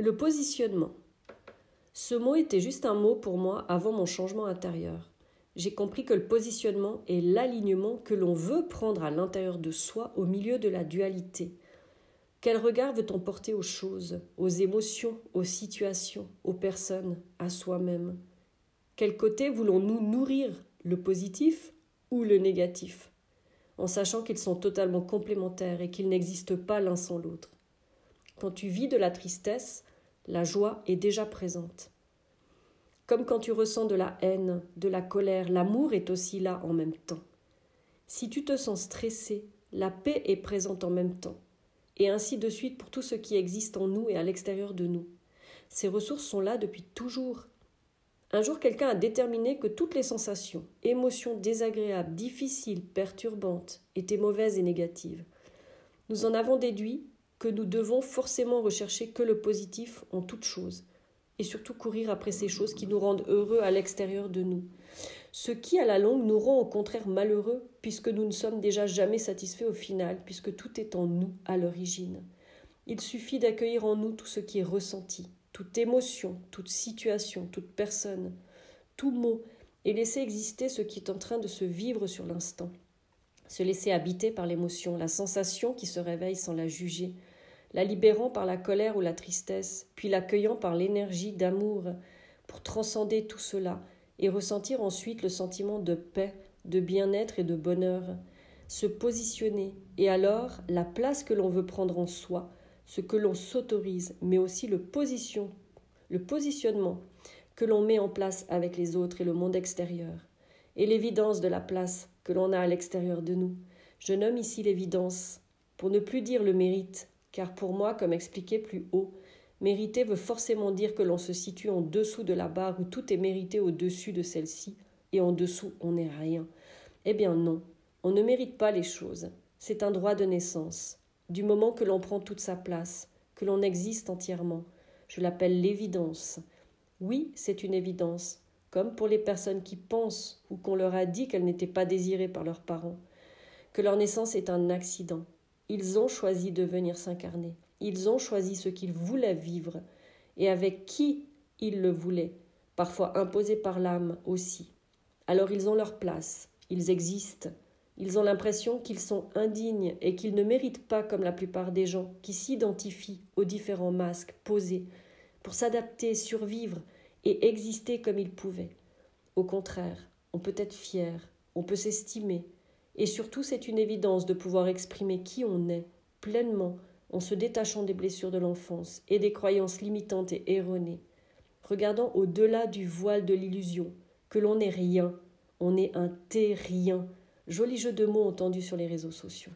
Le positionnement. Ce mot était juste un mot pour moi avant mon changement intérieur. J'ai compris que le positionnement est l'alignement que l'on veut prendre à l'intérieur de soi au milieu de la dualité. Quel regard veut-on porter aux choses, aux émotions, aux situations, aux personnes, à soi-même? Quel côté voulons-nous nourrir, le positif ou le négatif? En sachant qu'ils sont totalement complémentaires et qu'ils n'existent pas l'un sans l'autre. Quand tu vis de la tristesse, la joie est déjà présente. Comme quand tu ressens de la haine, de la colère, l'amour est aussi là en même temps. Si tu te sens stressé, la paix est présente en même temps. Et ainsi de suite pour tout ce qui existe en nous et à l'extérieur de nous. Ces ressources sont là depuis toujours. Un jour, quelqu'un a déterminé que toutes les sensations, émotions désagréables, difficiles, perturbantes, étaient mauvaises et négatives. Nous en avons déduit que nous devons forcément rechercher que le positif en toute chose, et surtout courir après ces choses qui nous rendent heureux à l'extérieur de nous. Ce qui, à la longue, nous rend au contraire malheureux, puisque nous ne sommes déjà jamais satisfaits au final, puisque tout est en nous à l'origine. Il suffit d'accueillir en nous tout ce qui est ressenti, toute émotion, toute situation, toute personne, tout mot, et laisser exister ce qui est en train de se vivre sur l'instant. Se laisser habiter par l'émotion, la sensation qui se réveille sans la juger, la libérant par la colère ou la tristesse, puis l'accueillant par l'énergie d'amour, pour transcender tout cela et ressentir ensuite le sentiment de paix, de bien-être et de bonheur, se positionner, et alors la place que l'on veut prendre en soi, ce que l'on s'autorise, mais aussi le, position, le positionnement que l'on met en place avec les autres et le monde extérieur, et l'évidence de la place que l'on a à l'extérieur de nous. Je nomme ici l'évidence, pour ne plus dire le mérite, car pour moi, comme expliqué plus haut, mériter veut forcément dire que l'on se situe en dessous de la barre où tout est mérité au-dessus de celle-ci, et en dessous on n'est rien. Eh bien non, on ne mérite pas les choses. C'est un droit de naissance. Du moment que l'on prend toute sa place, que l'on existe entièrement, je l'appelle l'évidence. Oui, c'est une évidence, comme pour les personnes qui pensent ou qu'on leur a dit qu'elles n'étaient pas désirées par leurs parents, que leur naissance est un accident, ils ont choisi de venir s'incarner. Ils ont choisi ce qu'ils voulaient vivre et avec qui ils le voulaient, parfois imposé par l'âme aussi. Alors ils ont leur place, ils existent. Ils ont l'impression qu'ils sont indignes et qu'ils ne méritent pas, comme la plupart des gens, qui s'identifient aux différents masques posés pour s'adapter, survivre et exister comme ils pouvaient. Au contraire, on peut être fier, on peut s'estimer, et surtout, c'est une évidence de pouvoir exprimer qui on est pleinement en se détachant des blessures de l'enfance et des croyances limitantes et erronées, regardant au-delà du voile de l'illusion que l'on n'est rien, on est un terrien. Joli jeu de mots entendu sur les réseaux sociaux.